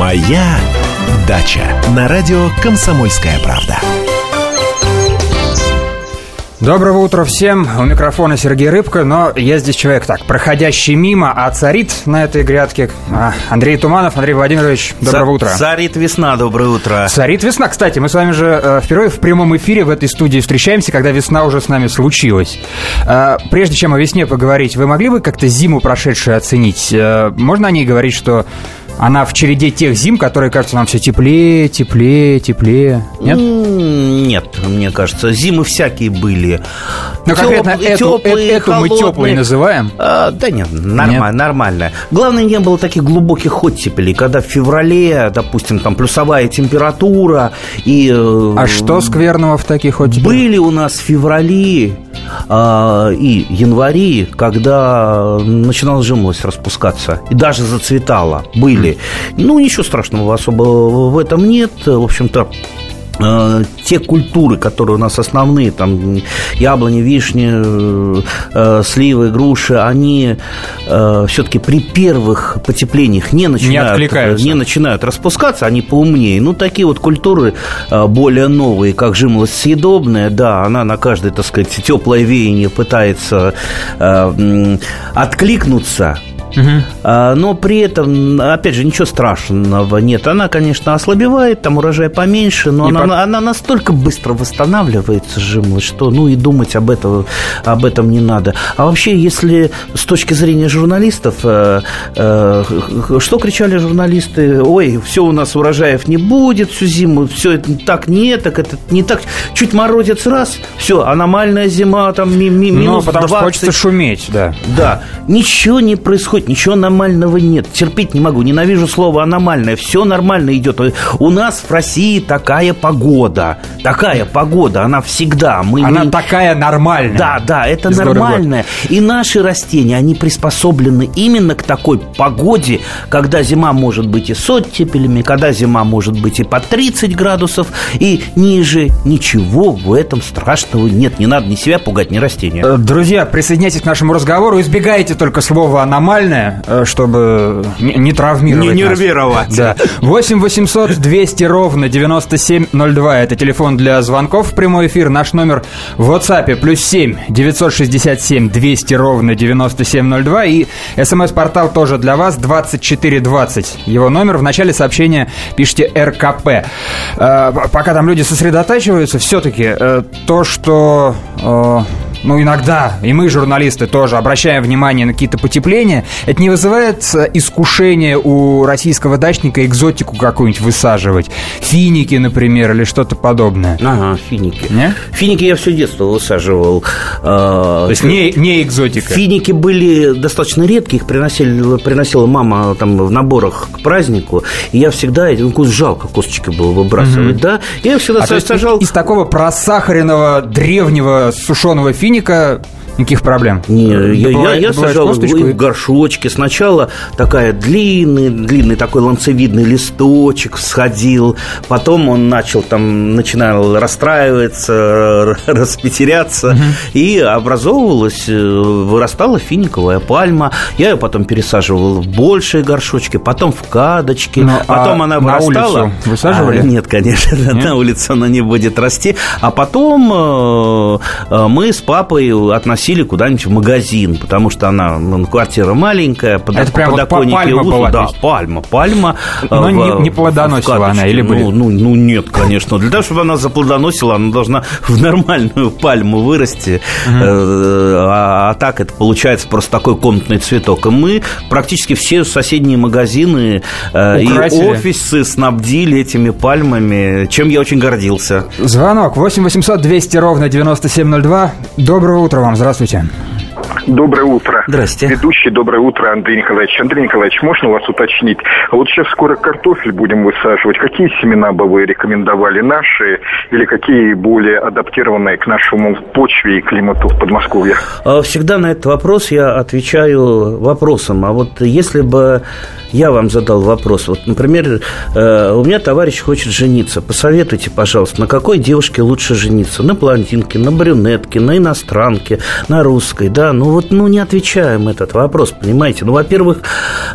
Моя дача на радио Комсомольская правда. Доброго утра всем. У микрофона Сергей Рыбка, но я здесь человек так, проходящий мимо, а царит на этой грядке а, Андрей Туманов. Андрей Владимирович, доброго Ца- утра. Царит весна, доброе утро. Царит весна. Кстати, мы с вами же э, впервые в прямом эфире в этой студии встречаемся, когда весна уже с нами случилась. Э, прежде чем о весне поговорить, вы могли бы как-то зиму прошедшую оценить? Э, можно о ней говорить, что она в череде тех зим, которые кажутся нам все теплее, теплее, теплее? Нет? Нет, мне кажется, зимы всякие были. Ну, конкретно Тёп- эту, тёплые, эту мы теплой называем. А, да нет, нормально, Нет? нормально. Главное, не было таких глубоких оттепелей, когда в феврале, допустим, там плюсовая температура и... э, А что скверного в таких вот Были у нас феврали а, и январи, когда начинала жимолость распускаться и даже зацветала. Были. Ну, ничего страшного особо в этом нет. В общем-то, те культуры, которые у нас основные, там яблони, вишни, э, э, сливы, груши, они все-таки при первых потеплениях не начинают, откликаются. не начинают распускаться, они поумнее. Ну, такие вот культуры э, более новые, как жимолость съедобная, да, она на каждое, так сказать, теплое веяние пытается э, откликнуться. А, Но при этом, опять же, ничего страшного нет. Она, конечно, ослабевает, там урожай поменьше, но И она, по- она настолько быстро восстанавливается, жимолость, что ну и думать об этом, об этом не надо. А вообще, если с точки зрения журналистов, э, э, что кричали журналисты? Ой, все у нас урожаев не будет всю зиму, все это так не так, это не так. Чуть морозец раз, все, аномальная зима, там ми- ми- Ну, минус потому что 20. хочется шуметь, да. Да, ничего не происходит, ничего аномального нет. Терпеть не могу, ненавижу слово аномальное. Все нормально идет. У нас в России такая погода. Такая погода, она всегда. Мы Она не- такая нормальная. да, да, это Из нормально. И наши растения, они приспособлены именно к такой погоде, когда зима может быть и с оттепелями, когда зима может быть и по 30 градусов, и ниже. Ничего в этом страшного нет. Не надо ни себя пугать, ни растения. Э, Друзья, присоединяйтесь к нашему разговору. Избегайте только слова «аномальное», э, чтобы не, травмировать Не нас. нервировать. Да. 8 800 200 ровно 9702. Это телефон для звонков в прямой эфир. Наш номер в WhatsApp плюс 7 967 200 ровно 9702. И смс-портал тоже для вас 2420. Его номер. В начале сообщения пишите РКП. Э, Пока там люди сосредотачиваются, все-таки то, что... ну, иногда, и мы, журналисты, тоже обращаем внимание на какие-то потепления, это не вызывает э, искушения у российского дачника экзотику какую-нибудь высаживать? Финики, например, или что-то подобное? Ага, финики. Не? Финики я все детство высаживал. То То есть не, не экзотика. Финики были достаточно редкие, их приносили, приносила мама там в наборах к празднику, и я всегда, ну, кус- жалко косточки было выбрасывать, да, я всегда А сажал... из такого просахаренного древнего сушеного финика клиника никаких проблем? Не, я, я, сажал косточку в горшочке. Сначала такая длинный, длинный такой ланцевидный листочек всходил. Потом он начал там, начинал расстраиваться, распетеряться. И образовывалась, э, вырастала финиковая пальма. Я ее потом пересаживал в большие горшочки, потом в кадочки. Ну, потом а она на вырастала. улицу высаживали? А, нет, конечно, Нет? на улице она не будет расти. А потом э, э, мы с папой относили куда-нибудь в магазин, потому что она, ну, квартира маленькая, под, Это прям вот подоконники пальма узкие. была, Да, пальма, пальма. Но э, не- не плодоносила она или были? Ну, ну, ну, нет, конечно. Для того, чтобы она заплодоносила, она должна в нормальную пальму вырасти. Э, А, а так это получается просто такой комнатный цветок. И мы практически все соседние магазины э, и офисы снабдили этими пальмами, чем я очень гордился. Звонок 8 800 200 ровно 9702. Доброго утра вам, здравствуйте. Доброе утро. Здрасте. Ведущий, доброе утро, Андрей Николаевич. Андрей Николаевич, можно вас уточнить? Вот сейчас скоро картофель будем высаживать. Какие семена бы вы рекомендовали? Наши или какие более адаптированные к нашему почве и климату в Подмосковье? А Всегда на этот вопрос я отвечаю вопросом. А вот если бы я вам задал вопрос. Вот, например, э, у меня товарищ хочет жениться. Посоветуйте, пожалуйста, на какой девушке лучше жениться? На блондинке, на брюнетке, на иностранке, на русской, да? Ну вот, ну не отвечаем этот вопрос, понимаете? Ну, во-первых,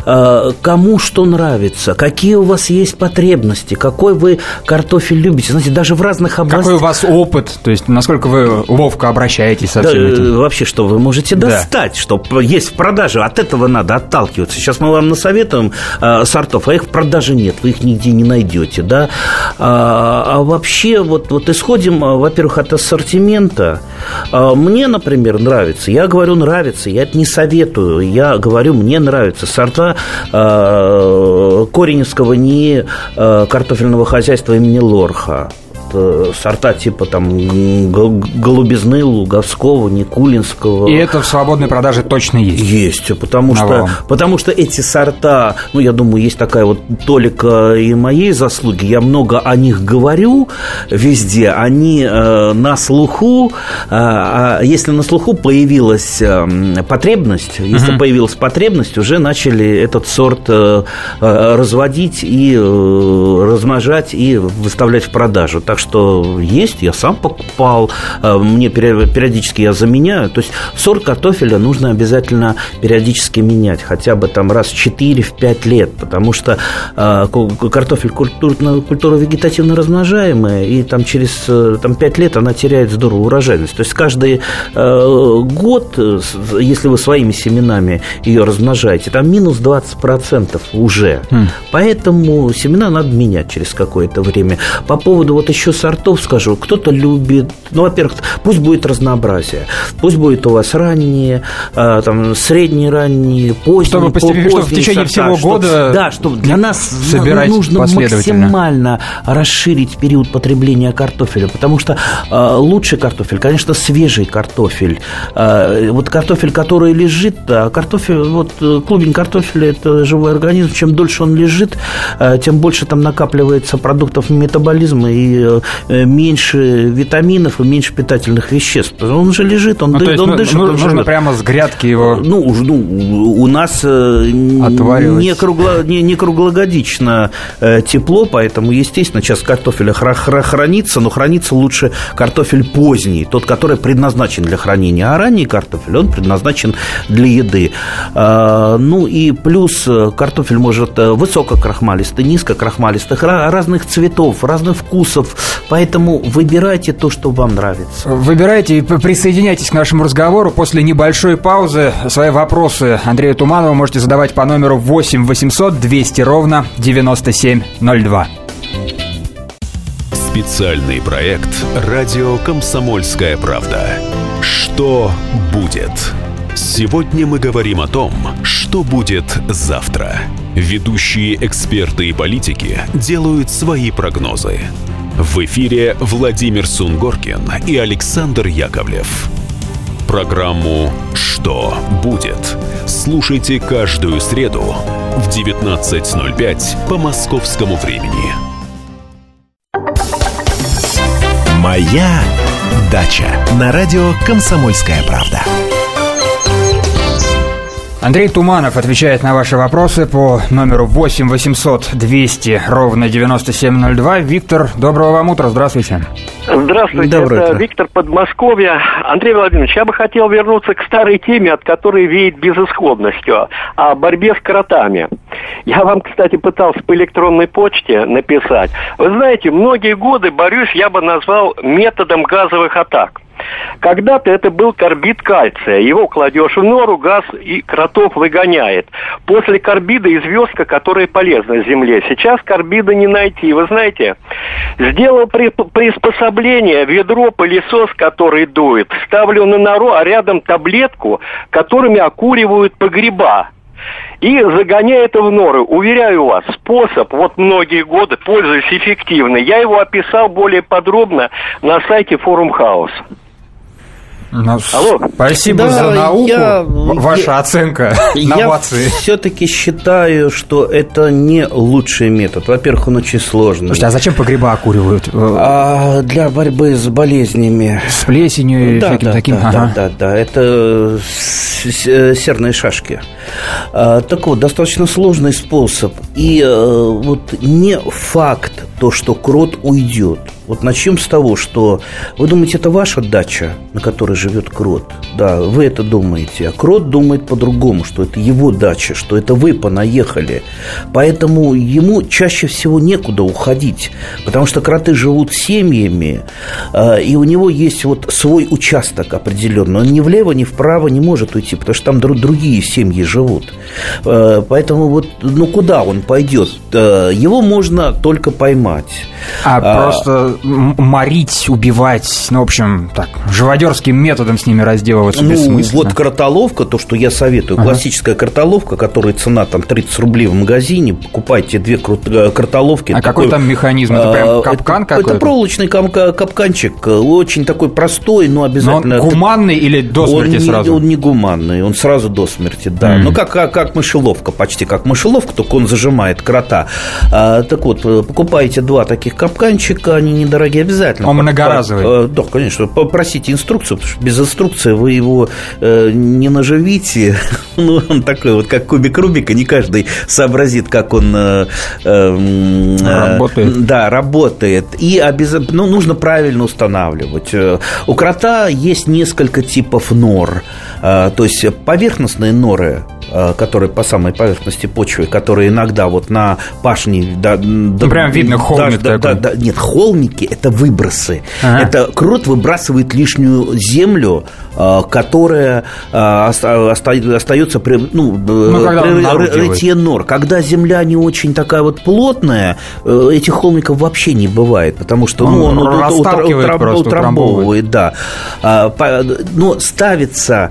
э, кому что нравится, какие у вас есть потребности, какой вы картофель любите. Знаете, даже в разных областях... Какой у вас опыт, то есть насколько вы ловко обращаетесь со да, всем этим? Э, вообще, что вы можете достать, да. что есть в продаже. От этого надо отталкиваться. Сейчас мы вам насоветуем э, сортов, а их в продаже нет, вы их нигде не найдете, да. А, а вообще, вот, вот исходим, э, во-первых, от ассортимента. А, мне, например, нравится, я говорю нравится, я это не советую, я говорю, мне нравятся сорта э, Кореневского не картофельного хозяйства имени Лорха. Э, сорта типа там голубизны Луговского, Никулинского. И это в свободной продаже точно есть? Есть, потому что, потому что эти сорта, ну, я думаю, есть такая вот толика и моей заслуги, я много о них говорю везде, они э, на слуху, э, а если на слуху появилась э, потребность, если угу. появилась потребность, уже начали этот сорт э, э разводить и э, размножать и выставлять в продажу. Так что что есть, я сам покупал, э, мне периодически я заменяю. То есть сорт картофеля нужно обязательно периодически менять, хотя бы там раз в 4-5 лет, потому что э, картофель культурно, культура вегетативно размножаемая, и там через э, там, 5 лет она теряет здорово урожайность. То есть каждый год, если вы своими семенами ее размножаете, там минус 20% уже. Хм. Поэтому семена надо менять через какое-то время. По поводу вот еще сортов скажу. Кто-то любит, ну, во-первых, пусть будет разнообразие. Пусть будет у вас ранние, а, там, средние ранние, поздние, Чтобы постепенно, чтобы в течение сорта, всего года что, Да, чтобы для нас собирать нужно максимально расширить период потребления картофеля, потому что э, лучший картофель, конечно, свежий картофель. Э, вот картофель, который лежит, да, картофель, вот э, клубень картофеля – это живой организм. Чем дольше он лежит, э, тем больше там накапливается продуктов метаболизма и Э, меньше витаминов и меньше питательных веществ. Он же лежит, он, ну, ды, он дышит. Нужно, он нужно прямо с грядки его Ну, ну у нас э, не, кругло, не, не круглогодично э, тепло, поэтому, естественно, сейчас картофель хранится, но хранится лучше картофель поздний, тот, который предназначен для хранения, а ранний картофель, он предназначен для еды. А, ну и плюс картофель может высококрахмалистый, низкокрахмалистых, разных цветов, разных вкусов, Поэтому выбирайте то, что вам нравится. Выбирайте и присоединяйтесь к нашему разговору. После небольшой паузы свои вопросы Андрею Туманову можете задавать по номеру 8 800 200 ровно 9702. Специальный проект «Радио Комсомольская правда». Что будет? Сегодня мы говорим о том, что будет завтра. Ведущие эксперты и политики делают свои прогнозы – в эфире Владимир Сунгоркин и Александр Яковлев. Программу «Что будет?» слушайте каждую среду в 19.05 по московскому времени. «Моя дача» на радио «Комсомольская правда». Андрей Туманов отвечает на ваши вопросы по номеру 8 800 200 ровно 9702. Виктор, доброго вам утра, здравствуйте. Здравствуйте, Доброе это утро. Виктор Подмосковья. Андрей Владимирович, я бы хотел вернуться к старой теме, от которой веет безысходностью, о борьбе с кротами. Я вам, кстати, пытался по электронной почте написать. Вы знаете, многие годы борюсь, я бы назвал методом газовых атак. Когда-то это был карбид кальция. Его кладешь в нору, газ и кротов выгоняет. После карбида известка, которая полезна земле. Сейчас карбида не найти. Вы знаете, сделал при, приспособление, ведро, пылесос, который дует. Ставлю на нору, а рядом таблетку, которыми окуривают погреба и загоняя это в норы. Уверяю вас, способ вот многие годы пользуюсь эффективно. Я его описал более подробно на сайте Форум Хаус. Ну, Алло. Спасибо да, за науку. Я, Ваша я, оценка новации. Я все-таки считаю, что это не лучший метод. Во-первых, он очень сложный. Слушайте, а зачем погреба окуривают? А, для борьбы с болезнями. С плесенью и да, всяким да, таким? Да, ага. да, да, да. Это серные шашки. А, так вот, достаточно сложный способ. И а, вот не факт то, что крот уйдет – вот начнем с того, что вы думаете, это ваша дача, на которой живет Крот. Да, вы это думаете. А Крот думает по-другому, что это его дача, что это вы понаехали. Поэтому ему чаще всего некуда уходить. Потому что кроты живут семьями, а, и у него есть вот свой участок определенный. Он ни влево, ни вправо не может уйти, потому что там другие семьи живут. А, поэтому вот, ну куда он пойдет? Его можно только поймать. А, а просто морить, убивать, ну, в общем, так, живодерским методом с ними разделываться ну, бессмысленно. вот кротоловка, то, что я советую, ага. классическая кротоловка, которая цена там 30 рублей в магазине, покупайте две э, кротоловки. А такой, какой там механизм? Это прям а, капкан это, какой-то? Это проволочный капканчик, очень такой простой, но обязательно... Но он гуманный или до смерти он сразу? Не, он не гуманный, он сразу до смерти, да. Mm. Ну, как, как, как мышеловка, почти как мышеловка, только он зажимает крота. А, так вот, э, покупаете два таких капканчика, они не недорогие обязательно. Он многоразовый. Э, да, конечно. Попросите инструкцию, потому что без инструкции вы его э, не наживите. ну, он такой вот, как кубик Рубика, не каждый сообразит, как он э, э, работает. Да, работает. И обязательно, ну, нужно правильно устанавливать. У крота есть несколько типов нор. То есть поверхностные норы которые по самой поверхности почвы, которые иногда вот на пашне... Да, ну, да, прям видно холмик да. Да, да, нет, холмики – это выбросы. Ага. Это крот выбрасывает лишнюю землю, э, которая э, остается при, ну, ну, при рытье нор. Когда земля не очень такая вот плотная, этих холмиков вообще не бывает, потому что ну, он, он утрабовывает, утрамбовывает, да. А, но ставятся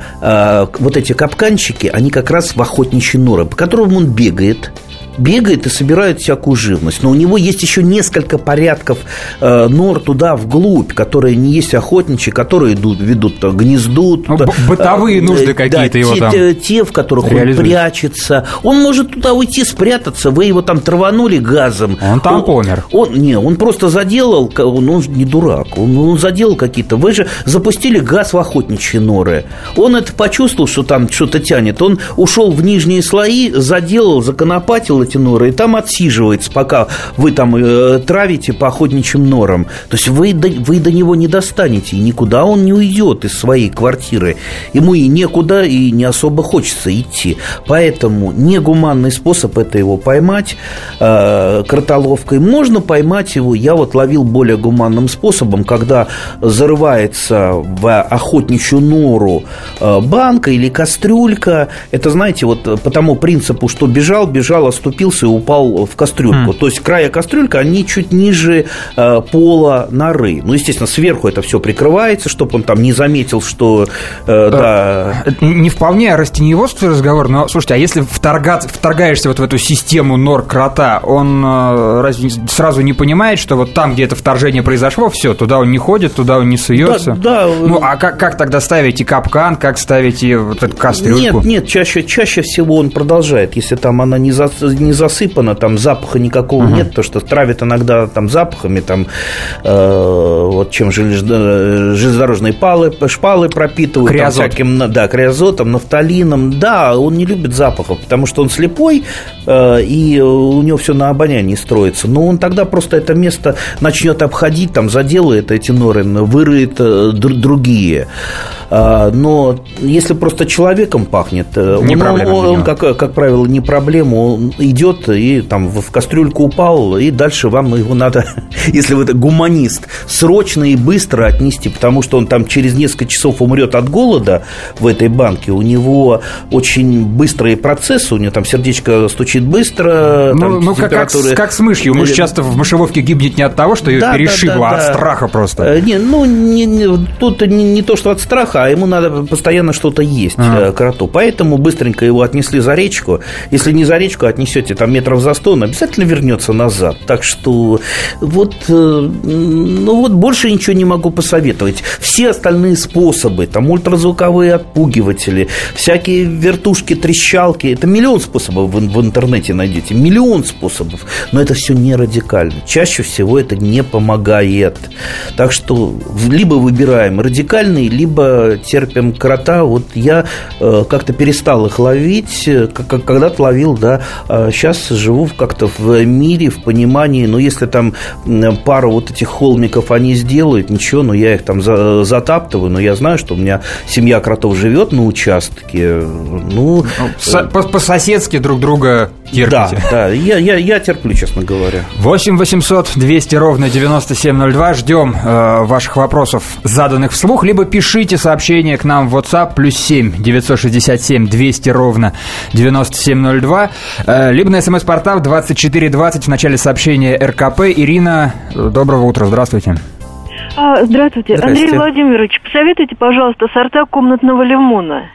вот эти капканчики, они как раз в охотничьи норы, по которым он бегает, бегает и собирает всякую живность. Но у него есть еще несколько порядков э, нор туда вглубь, которые не есть охотничьи, которые идут, ведут э, гнездут. Ну, бытовые э, нужды какие-то да, его те, там те, те, в которых реализует. он прячется. Он может туда уйти, спрятаться. Вы его там траванули газом. Он там он, помер. Он, не, он просто заделал, он, он не дурак, он, он заделал какие-то. Вы же запустили газ в охотничьи норы. Он это почувствовал, что там что-то тянет. Он ушел в нижние слои, заделал, законопатил эти норы, и там отсиживается, пока вы там э, травите по охотничьим норам. То есть вы вы до него не достанете, и никуда он не уйдет из своей квартиры. Ему и некуда, и не особо хочется идти. Поэтому негуманный способ это его поймать э, кротоловкой. Можно поймать его, я вот ловил более гуманным способом, когда зарывается в охотничью нору э, банка или кастрюлька. Это, знаете, вот по тому принципу, что бежал, бежал, оступил оступился и упал в кастрюльку. Mm. То есть края кастрюлька, они чуть ниже э, пола норы. Ну, естественно, сверху это все прикрывается, чтобы он там не заметил, что... Э, да. Не вполне растениеводство разговор, но, слушайте, а если вторгаться, вторгаешься вот в эту систему нор крота, он э, разве сразу не понимает, что вот там, где это вторжение произошло, все, туда он не ходит, туда он не суется? Да, да. Ну, а как, как тогда ставите капкан, как ставите вот эту кастрюльку? Нет, нет, чаще, чаще всего он продолжает, если там она не, за, не засыпано, там запаха никакого угу. нет, то что травит иногда там запахами, там э, вот чем железнодорожные палы, шпалы пропитывают, Криозот. там, всяким, да, криозотом, нафталином, да, он не любит запахов, потому что он слепой, э, и у него все на обонянии строится, но он тогда просто это место начнет обходить, там заделает эти норы, вырыет э, другие. А, но если просто человеком пахнет, э, не он, он, он как, как правило, не проблема, он идет и там в кастрюльку упал, и дальше вам его надо, если вы гуманист, срочно и быстро отнести, потому что он там через несколько часов умрет от голода в этой банке, у него очень быстрые процессы, у него там сердечко стучит быстро. Ну, там, ну как, как, с, как с мышью, мышь часто в мышеловке гибнет не от того, что ее да, перешибло, да, да, а от страха просто. Э, не, ну, не, не, тут не, не то, что от страха, шипах, а ему надо постоянно что-то есть, ага. кроту. Поэтому быстренько его отнесли за речку. Если не за речку отнесете там метров за сто, он обязательно вернется назад. Так что вот, ну вот больше ничего не могу посоветовать. Все остальные способы, там ультразвуковые отпугиватели, всякие вертушки, трещалки, это миллион способов в, в интернете найдете, миллион способов, но это все не радикально. Чаще всего это не помогает. Так что либо выбираем радикальный, либо терпим крота. Вот я э, как-то перестал их ловить, как когда-то ловил, да, а сейчас живу как-то в мире, в понимании, ну, если там пару вот этих холмиков они сделают, ничего, но я их там затаптываю, но я знаю, что у меня семья кротов живет на участке, ну... ну по-соседски друг друга терпите. Да, да, я, я, я терплю, честно говоря. 8 800 200 ровно 9702. Ждем э, ваших вопросов, заданных вслух, либо пишите сообщение к нам в WhatsApp плюс 7 967 200 ровно 9702, э, либо на смс-портал 2420 в начале сообщения РКП. Ирина, доброго утра, здравствуйте. А, здравствуйте. Андрей Владимирович, посоветуйте, пожалуйста, сорта комнатного лимона.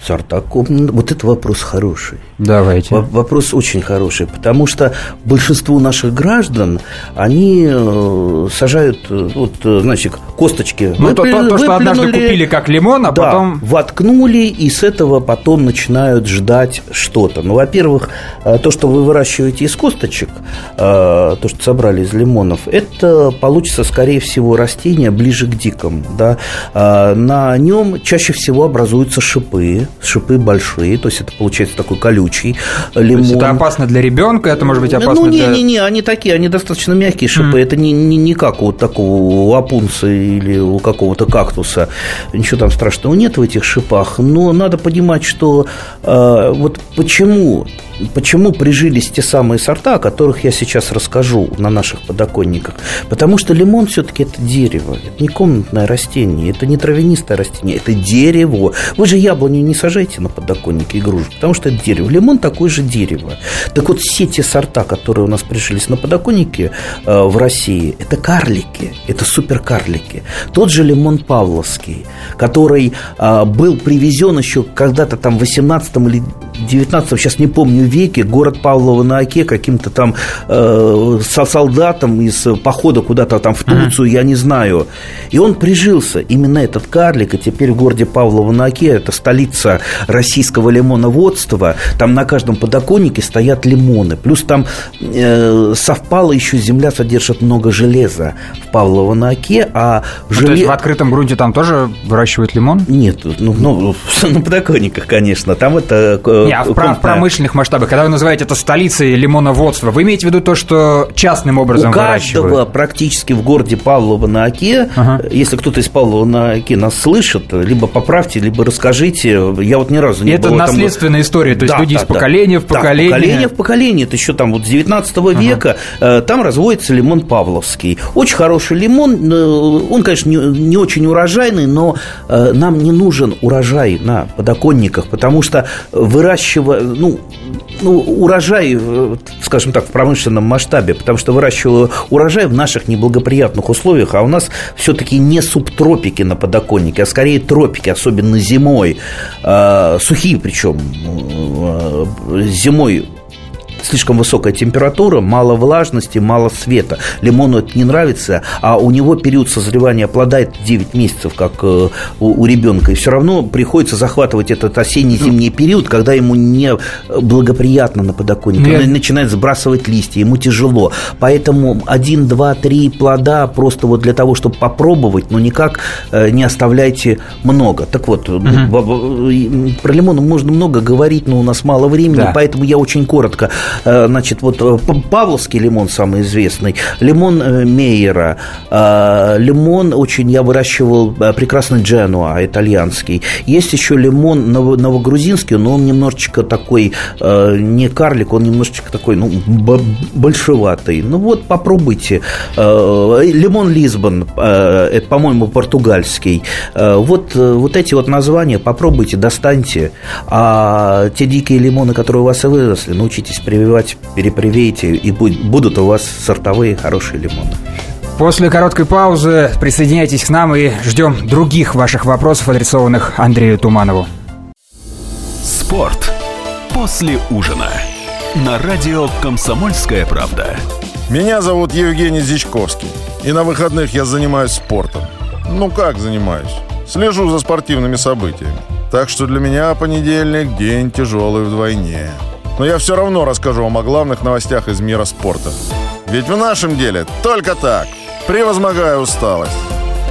Сорта комнатного... Вот это вопрос хороший. Давайте. Вопрос очень хороший, потому что большинство наших граждан, они э, сажают, э, вот, э, значит, косточки. Ну, выпли, то, то, то, что однажды купили как лимон, а да, потом... воткнули, и с этого потом начинают ждать что-то. Ну, во-первых, то, что вы выращиваете из косточек, то, что собрали из лимонов, это получится, скорее всего, растение ближе к дикому, да. На нем чаще всего образуются шипы, шипы большие, то есть это получается такой колючий лимон. То есть это опасно для ребенка, это может быть опасно ну, не, для... не, не, они такие, они достаточно мягкие шипы, mm. это не, не, не как у такого у апунца или у какого-то кактуса, ничего там страшного нет в этих шипах, но надо понимать, что э, вот почему Почему прижились те самые сорта, о которых я сейчас расскажу на наших подоконниках? Потому что лимон все-таки это дерево, это не комнатное растение, это не травянистое растение, это дерево. Вы же яблоню не сажаете на подоконнике игрушек, потому что это дерево. Лимон такое же дерево. Так вот, все те сорта, которые у нас прижились на подоконнике э, в России, это карлики, это суперкарлики. Тот же лимон Павловский, который э, был привезен еще когда-то там в 18 или 19 сейчас не помню веке город Павлова на Оке каким-то там э, со солдатом из похода куда-то там в Турцию, mm-hmm. я не знаю. И он прижился, именно этот карлик, и теперь в городе Павлова на Оке, это столица российского лимоноводства, там на каждом подоконнике стоят лимоны. Плюс там э, совпало еще земля содержит много железа в Павлово на Оке, а желе... ну, То есть в открытом грунте там тоже выращивают лимон? Нет, ну, ну на подоконниках, конечно. Там это... Э, Не, а в, в промышленных масштабах масштабах, когда вы называете это столицей лимоноводства, вы имеете в виду то, что частным образом У каждого практически в городе Павлова на Оке, ага. если кто-то из Павлова на Оке нас слышит, либо поправьте, либо расскажите. Я вот ни разу не это наследственная там... история, то есть да, люди да, из поколения да. в поколение. Да, поколение в поколение. Это еще там вот с 19 ага. века э, там разводится лимон Павловский. Очень хороший лимон. Он, конечно, не, не очень урожайный, но э, нам не нужен урожай на подоконниках, потому что выращивая, ну, ну, урожай, э, скажем так, в промышленном масштабе, потому что выращиваю урожай в наших неблагоприятных условиях, а у нас все-таки не субтропики на подоконнике, а скорее тропики, особенно зимой, э, сухие причем, э, зимой слишком высокая температура, мало влажности, мало света. Лимону это не нравится, а у него период созревания плода это 9 месяцев, как э, у, у ребенка. И все равно приходится захватывать этот осенне-зимний период, когда ему не благоприятно на подоконнике. Нет. Он начинает сбрасывать листья, ему тяжело. Поэтому один, два, три плода просто вот для того, чтобы попробовать, но никак э, не оставляйте много. Так вот, угу. про лимон можно много говорить, но у нас мало времени, да. поэтому я очень коротко. Э, значит, вот э, Павловский лимон самый известный, лимон э, Мейера, лимон очень я выращивал прекрасный Дженуа, итальянский. Есть еще лимон новогрузинский, но он немножечко такой не карлик, он немножечко такой, ну, большеватый. Ну вот, попробуйте. Лимон Лисбон, это, по-моему, португальский. Вот, вот эти вот названия попробуйте, достаньте. А те дикие лимоны, которые у вас выросли, научитесь прививать, перепривейте, и будут у вас сортовые хорошие лимоны. После короткой паузы присоединяйтесь к нам и ждем других ваших вопросов, адресованных Андрею Туманову. Спорт после ужина на радио «Комсомольская правда». Меня зовут Евгений Зичковский, и на выходных я занимаюсь спортом. Ну как занимаюсь? Слежу за спортивными событиями. Так что для меня понедельник – день тяжелый вдвойне. Но я все равно расскажу вам о главных новостях из мира спорта. Ведь в нашем деле только так, превозмогая усталость.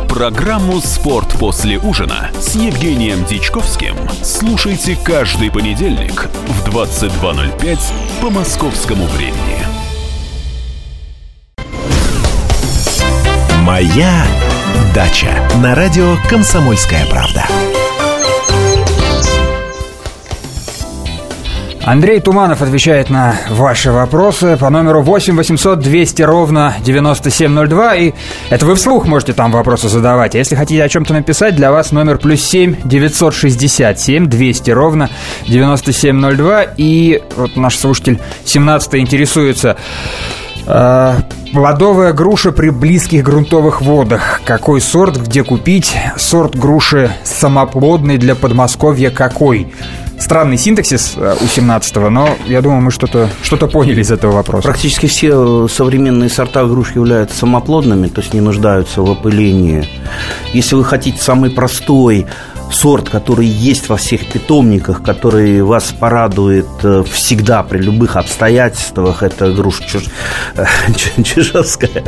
Программу «Спорт после ужина» с Евгением Дичковским слушайте каждый понедельник в 22.05 по московскому времени. «Моя дача» на радио «Комсомольская правда». Андрей Туманов отвечает на ваши вопросы по номеру 8 800 200 ровно 9702. И это вы вслух можете там вопросы задавать. А если хотите о чем-то написать, для вас номер плюс 7 967 200 ровно 9702. И вот наш слушатель 17 интересуется. Э, плодовая груша при близких грунтовых водах. Какой сорт, где купить? Сорт груши самоплодный для Подмосковья какой? Странный синтаксис э, у 17-го, но я думаю, мы что-то что поняли из этого вопроса. Практически все современные сорта груш являются самоплодными, то есть не нуждаются в опылении. Если вы хотите самый простой сорт, который есть во всех питомниках, который вас порадует э, всегда при любых обстоятельствах, это груша чуж... чижовская.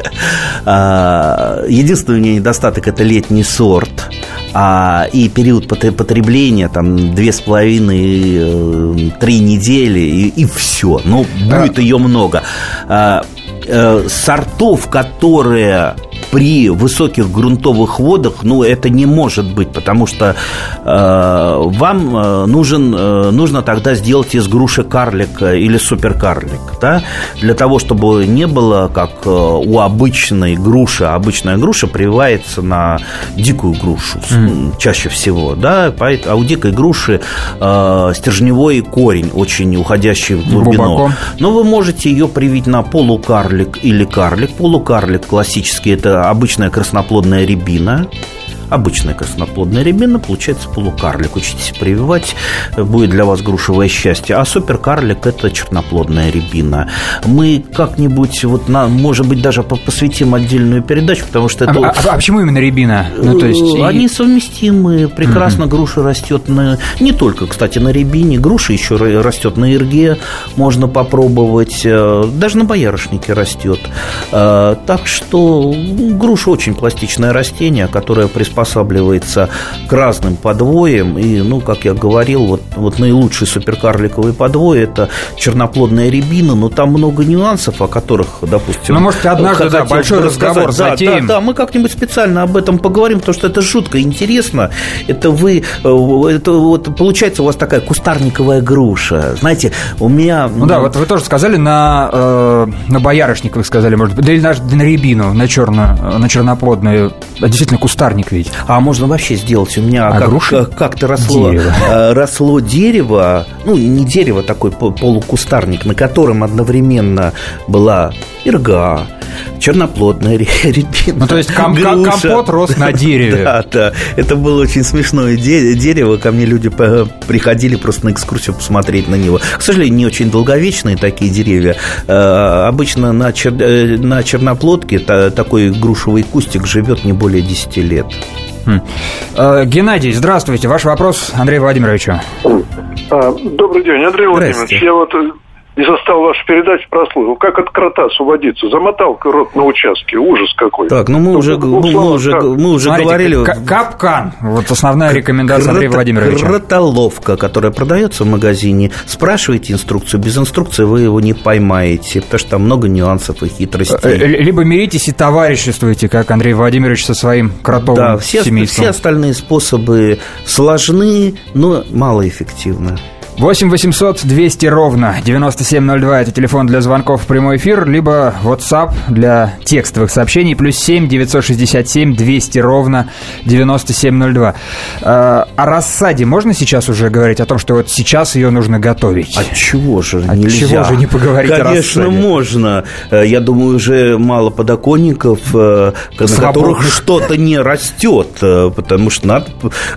А, единственный у нее недостаток – это летний сорт – а, и период потребления там две с половиной э, три недели и, и все. Ну, будет ее много. А, сортов, которые при высоких грунтовых водах, ну, это не может быть, потому что э, вам э, нужен, э, нужно тогда сделать из груши карлика или суперкарлик, да, для того, чтобы не было, как э, у обычной груши, обычная груша прививается на дикую грушу mm. чаще всего, да, а у дикой груши э, стержневой корень, очень уходящий в глубину. Глубоко. Но вы можете ее привить на полукарлик или карлик. Полукарлик классический – это обычная красноплодная рябина обычная красноплодная рябина, получается полукарлик. Учитесь прививать, будет для вас грушевое счастье. А суперкарлик – это черноплодная рябина. Мы как-нибудь, вот на, может быть, даже посвятим отдельную передачу, потому что это... А, а, а почему именно рябина? Ну, то есть... Они совместимы. Прекрасно угу. груша растет на... Не только, кстати, на рябине. Груша еще растет на ирге. Можно попробовать. Э, даже на боярышнике растет. Э, так что груша очень пластичное растение, которое приспособлено приспосабливается к разным подвоям. И, ну, как я говорил, вот, вот наилучший суперкарликовый подвой – это черноплодная рябина, но там много нюансов, о которых, допустим... Ну, может, однажды, да, большой разговор да, затеем. Да, да, мы как-нибудь специально об этом поговорим, потому что это жутко интересно. Это вы, э, это вот получается у вас такая кустарниковая груша. Знаете, у меня... Ну, да, вот вы тоже сказали на, э, на боярышник, вы сказали, может быть, да или даже на рябину, на черную, на черноплодную. Действительно, кустарник ведь. А можно вообще сделать? У меня а как, как, как-то росло дерево. Э, росло дерево, ну, не дерево, такой полукустарник, на котором одновременно была ирга, черноплодная рябина. Ну, то есть ком- груша. компот рос на дереве. Да, да. Это было очень смешное дерево. Ко мне люди приходили просто на экскурсию посмотреть на него. К сожалению, не очень долговечные такие деревья. Э, обычно на, чер... Э, на черноплодке такой грушевый кустик живет не более 10 лет. Э, Геннадий, здравствуйте. Ваш вопрос Андрею Владимировичу. А, добрый день, Андрей Владимирович. Я вот не застал вашу передачу, прослушал. Как от крота освободиться? Замотал крот на участке. Ужас какой. Так, ну мы уже, ну, мы, уже, мы уже Смотрите, говорили... Капкан. Вот основная рекомендация Крот, Андрея Владимировича. Кротоловка, которая продается в магазине. Спрашивайте инструкцию. Без инструкции вы его не поймаете, потому что там много нюансов и хитростей. Э, либо миритесь и товариществуйте, как Андрей Владимирович со своим кротовым да, все, семейством. все остальные способы сложны, но малоэффективны. 8 800 200 ровно 9702 это телефон для звонков в прямой эфир, либо WhatsApp для текстовых сообщений, плюс 7 967 200 ровно 9702. А, о рассаде можно сейчас уже говорить о том, что вот сейчас ее нужно готовить? От чего же От нельзя? чего же не поговорить Конечно, о рассаде? Конечно, можно. Э, я думаю, уже мало подоконников, э, на которых что-то не растет, э, потому что надо...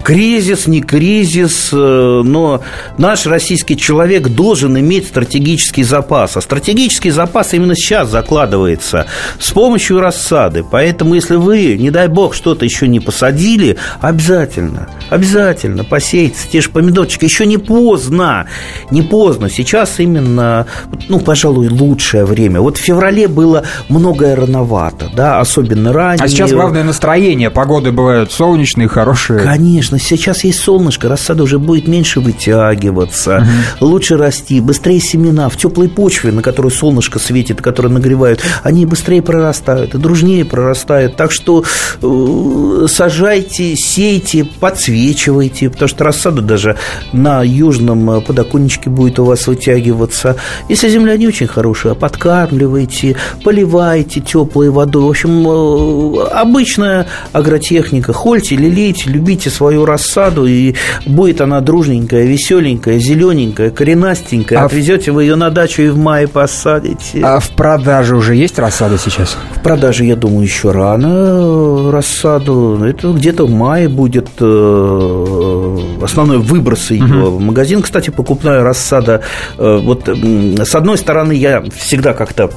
кризис, не кризис, но наш российский человек должен иметь стратегический запас. А стратегический запас именно сейчас закладывается с помощью рассады. Поэтому, если вы, не дай бог, что-то еще не посадили, обязательно, обязательно посейте те же помидорчики. Еще не поздно, не поздно. Сейчас именно, ну, пожалуй, лучшее время. Вот в феврале было многое рановато, да, особенно ранее. А сейчас главное настроение. Погоды бывают солнечные, хорошие. Конечно, сейчас есть солнышко, рассада уже будет меньше вытягиваться угу. лучше расти, быстрее семена в теплой почве, на которую солнышко светит, которая нагревают, они быстрее прорастают и дружнее прорастают. Так что э, сажайте, сейте, подсвечивайте, потому что рассада даже на южном подоконничке будет у вас вытягиваться. Если земля не очень хорошая, подкармливайте, поливайте теплой водой. В общем, э, обычная агротехника. Хольте, лелейте, любите свою рассаду, и будет она дружненькая, веселенькая, зелененькая, коренастенькая. А Отвезете вы ее на дачу и в мае посадите. А в продаже уже есть рассада сейчас? В продаже, я думаю, еще рано э, рассаду. Это где-то в мае будет э, основной выброс ее угу. в магазин. Кстати, покупная рассада. Э, вот с одной стороны, я всегда как-то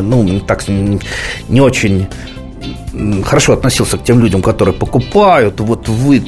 ну, так не очень хорошо относился к тем людям, которые покупают. Вот вы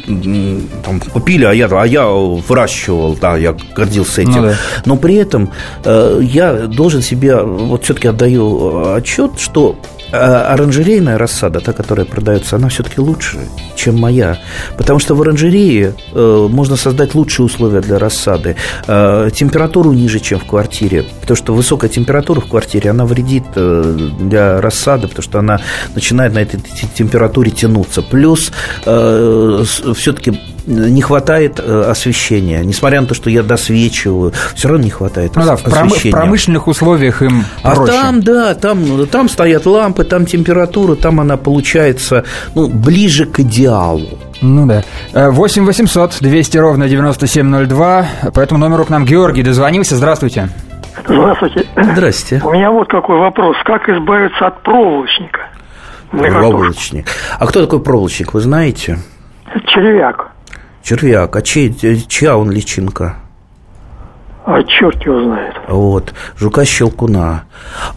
там, купили, а я, а я выращивал, да, я гордился этим. Ну, да. Но при этом э, я должен себе, вот все-таки отдаю отчет, что а оранжерейная рассада, та, которая продается, она все-таки лучше, чем моя. Потому что в оранжерее э, можно создать лучшие условия для рассады. Э, температуру ниже, чем в квартире. Потому что высокая температура в квартире, она вредит э, для рассады, потому что она начинает на этой температуре тянуться. Плюс э, все-таки не хватает э, освещения. Несмотря на то, что я досвечиваю, все равно не хватает ну, да, освещения. В промышленных условиях им а проще. А там, да, там, там стоят лампы, там температура, там она получается ну, ближе к идеалу. Ну да. 8 800 200 ровно 9702. По этому номеру к нам Георгий дозвонился. Здравствуйте. Здравствуйте. Здрасте. У меня вот какой вопрос. Как избавиться от проволочника? Проволочник. А кто такой проволочник, вы знаете? Червяк. Червяк. А чей, чья он личинка? А черт его знает. Вот. Жука-щелкуна.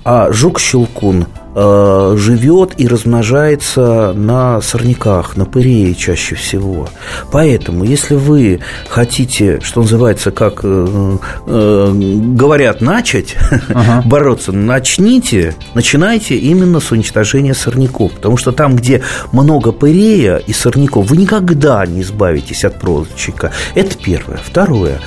А жук-щелкун Э, живет и размножается на сорняках, на пырее чаще всего. Поэтому, если вы хотите, что называется, как э, э, говорят, начать ага. бороться, начните, начинайте именно с уничтожения сорняков. Потому что там, где много пырея и сорняков, вы никогда не избавитесь от проволочника. Это первое. Второе.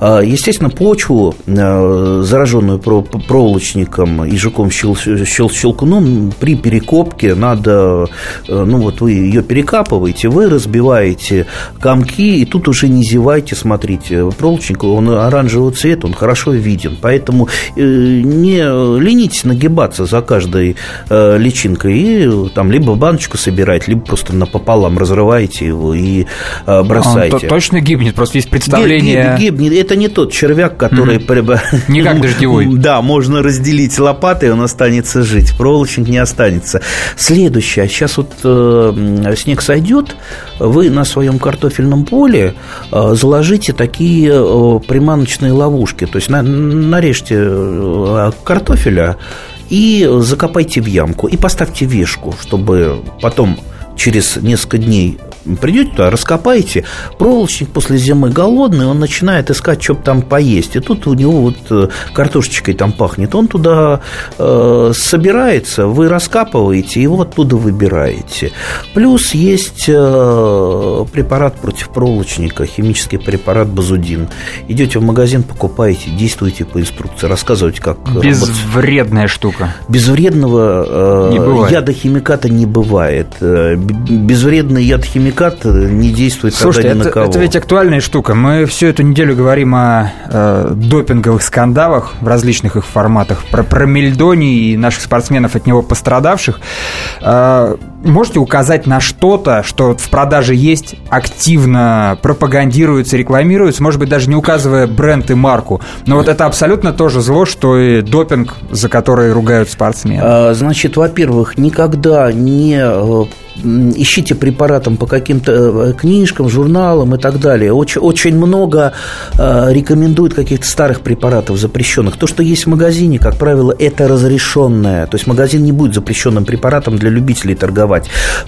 Естественно, почву, зараженную проволочником и жуком-щелкуном, ну, при перекопке надо, э, ну, вот вы ее перекапываете, вы разбиваете комки, и тут уже не зевайте, смотрите, проволочник, он оранжевого цвета, он хорошо виден, поэтому э, не ленитесь нагибаться за каждой э, личинкой, и там либо баночку собираете, либо просто напополам разрываете его и бросаете. Он точно гибнет, просто есть представление... Гибнет, это не тот червяк, который... Mm-hmm. Не как дождевой. Да, можно разделить лопатой, он останется жить проволочник не останется. Следующее. Сейчас вот э, снег сойдет, вы на своем картофельном поле э, заложите такие э, приманочные ловушки. То есть на, нарежьте э, картофеля и закопайте в ямку. И поставьте вешку, чтобы потом через несколько дней придете туда, раскопаете, проволочник после зимы голодный, он начинает искать, что там поесть. И тут у него вот э, картошечкой там пахнет. Он туда э, собирается, вы раскапываете, его оттуда выбираете. Плюс есть э, препарат против проволочника, химический препарат базудин. Идете в магазин, покупаете, действуете по инструкции, рассказываете, как Безвредная работать. штука. Безвредного э, яда химиката не бывает. Безвредный яд-химикат не действует Слушайте, это, на кого. это ведь актуальная штука. Мы всю эту неделю говорим о э, допинговых скандалах в различных их форматах, про, про Мельдони и наших спортсменов от него пострадавших. Э, можете указать на что-то, что в продаже есть, активно пропагандируется, рекламируется, может быть, даже не указывая бренд и марку. Но вот это абсолютно тоже зло, что и допинг, за который ругают спортсмены. А, значит, во-первых, никогда не э, ищите препаратом по каким-то э, книжкам, журналам и так далее. Очень, очень много э, рекомендуют каких-то старых препаратов запрещенных. То, что есть в магазине, как правило, это разрешенное. То есть магазин не будет запрещенным препаратом для любителей торговать.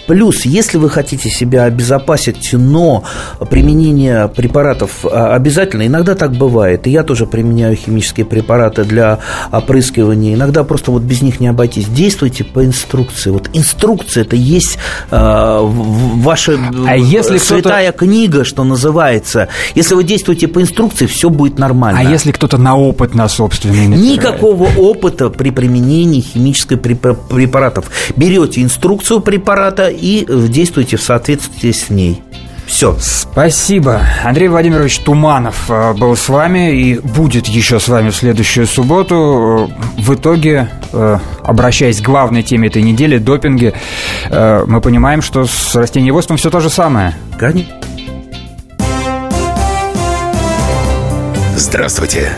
Плюс, если вы хотите себя обезопасить, но применение препаратов а, обязательно, иногда так бывает. И я тоже применяю химические препараты для опрыскивания. Иногда просто вот без них не обойтись. Действуйте по инструкции. Вот инструкция это есть Э, ваша а если святая книга, что называется. Если вы действуете по инструкции, все будет нормально. А если кто-то на опыт на собственный Никакого опыта при применении химических препаратов. Берете инструкцию препарата и действуйте в соответствии с ней. Все. Спасибо. Андрей Владимирович Туманов э, был с вами и будет еще с вами в следующую субботу. Э, в итоге, э, обращаясь к главной теме этой недели, допинге, мы понимаем, что с растениеводством все то же самое. Конечно. Здравствуйте.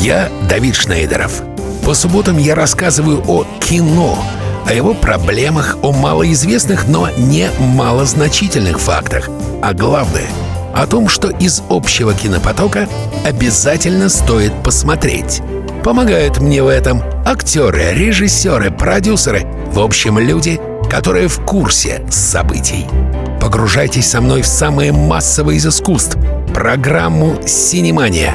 Я Давид Шнейдеров. По субботам я рассказываю о кино – о его проблемах, о малоизвестных, но не малозначительных фактах. А главное — о том, что из общего кинопотока обязательно стоит посмотреть. Помогают мне в этом актеры, режиссеры, продюсеры, в общем, люди, которые в курсе событий. Погружайтесь со мной в самые массовые из искусств — программу «Синемания»